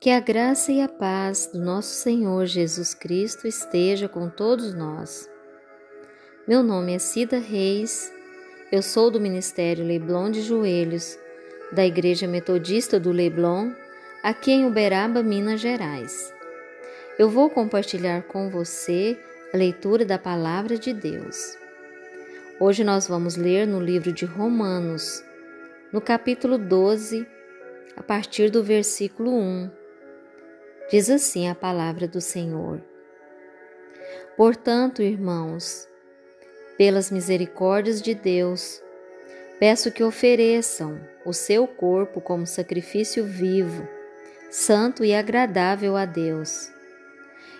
Que a graça e a paz do nosso Senhor Jesus Cristo esteja com todos nós. Meu nome é Cida Reis, eu sou do Ministério Leblon de Joelhos, da Igreja Metodista do Leblon, aqui em Uberaba, Minas Gerais. Eu vou compartilhar com você a leitura da Palavra de Deus. Hoje nós vamos ler no livro de Romanos, no capítulo 12, a partir do versículo 1 Diz assim a palavra do Senhor. Portanto, irmãos, pelas misericórdias de Deus, peço que ofereçam o seu corpo como sacrifício vivo, santo e agradável a Deus.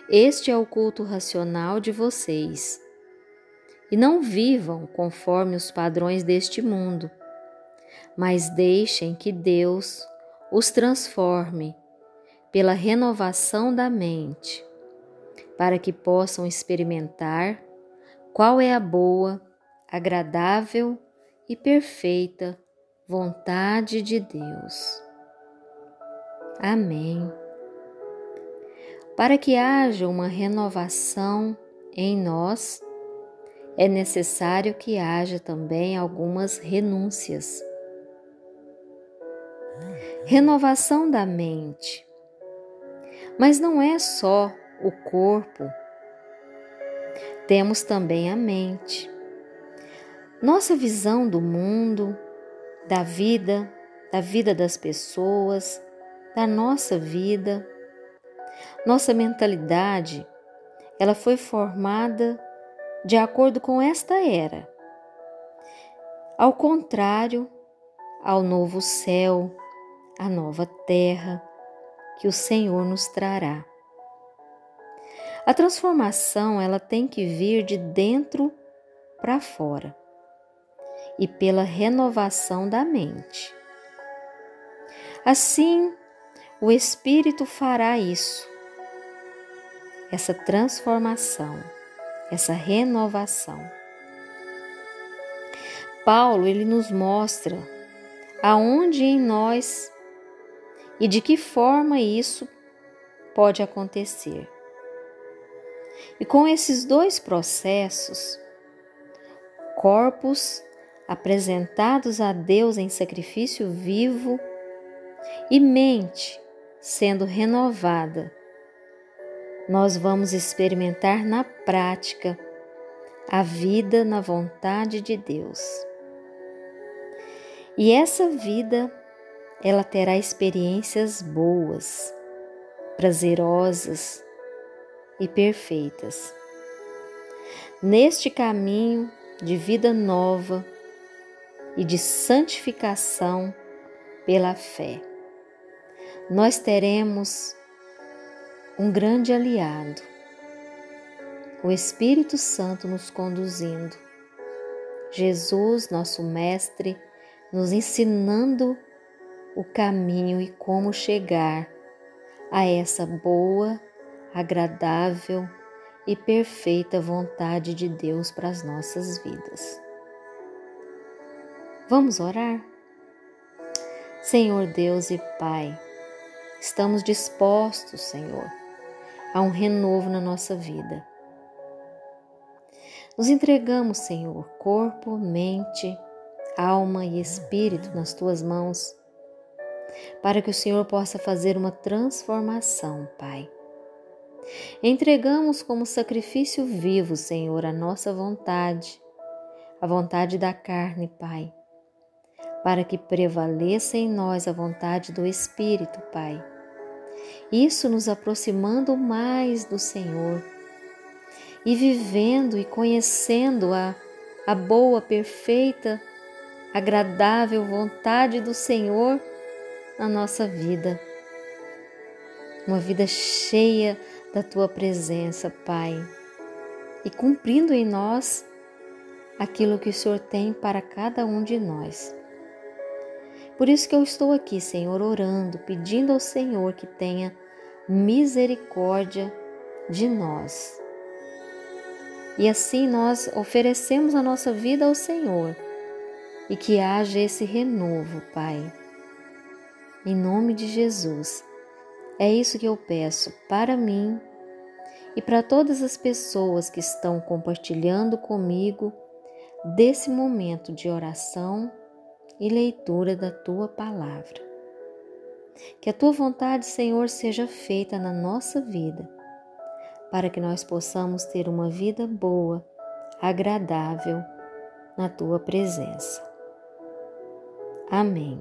Este é o culto racional de vocês. E não vivam conforme os padrões deste mundo, mas deixem que Deus os transforme pela renovação da mente, para que possam experimentar qual é a boa, agradável e perfeita vontade de Deus. Amém. Para que haja uma renovação em nós, é necessário que haja também algumas renúncias. Renovação da mente mas não é só o corpo, temos também a mente. Nossa visão do mundo, da vida, da vida das pessoas, da nossa vida, nossa mentalidade, ela foi formada de acordo com esta era. Ao contrário ao novo céu, a nova terra, que o Senhor nos trará. A transformação ela tem que vir de dentro para fora e pela renovação da mente. Assim, o Espírito fará isso, essa transformação, essa renovação. Paulo ele nos mostra aonde em nós e de que forma isso pode acontecer. E com esses dois processos, corpos apresentados a Deus em sacrifício vivo e mente sendo renovada, nós vamos experimentar na prática a vida na vontade de Deus. E essa vida ela terá experiências boas, prazerosas e perfeitas. Neste caminho de vida nova e de santificação pela fé, nós teremos um grande aliado, o Espírito Santo nos conduzindo, Jesus, nosso Mestre, nos ensinando o caminho e como chegar a essa boa, agradável e perfeita vontade de Deus para as nossas vidas. Vamos orar? Senhor Deus e Pai, estamos dispostos, Senhor, a um renovo na nossa vida. Nos entregamos, Senhor, corpo, mente, alma e espírito nas tuas mãos para que o Senhor possa fazer uma transformação, Pai. Entregamos como sacrifício vivo, Senhor, a nossa vontade, a vontade da carne, Pai, para que prevaleça em nós a vontade do Espírito, Pai. Isso nos aproximando mais do Senhor e vivendo e conhecendo a, a boa, perfeita, agradável vontade do Senhor na nossa vida. Uma vida cheia da tua presença, Pai, e cumprindo em nós aquilo que o Senhor tem para cada um de nós. Por isso que eu estou aqui, Senhor, orando, pedindo ao Senhor que tenha misericórdia de nós. E assim nós oferecemos a nossa vida ao Senhor e que haja esse renovo, Pai em nome de Jesus. É isso que eu peço para mim e para todas as pessoas que estão compartilhando comigo desse momento de oração e leitura da tua palavra. Que a tua vontade, Senhor, seja feita na nossa vida, para que nós possamos ter uma vida boa, agradável na tua presença. Amém.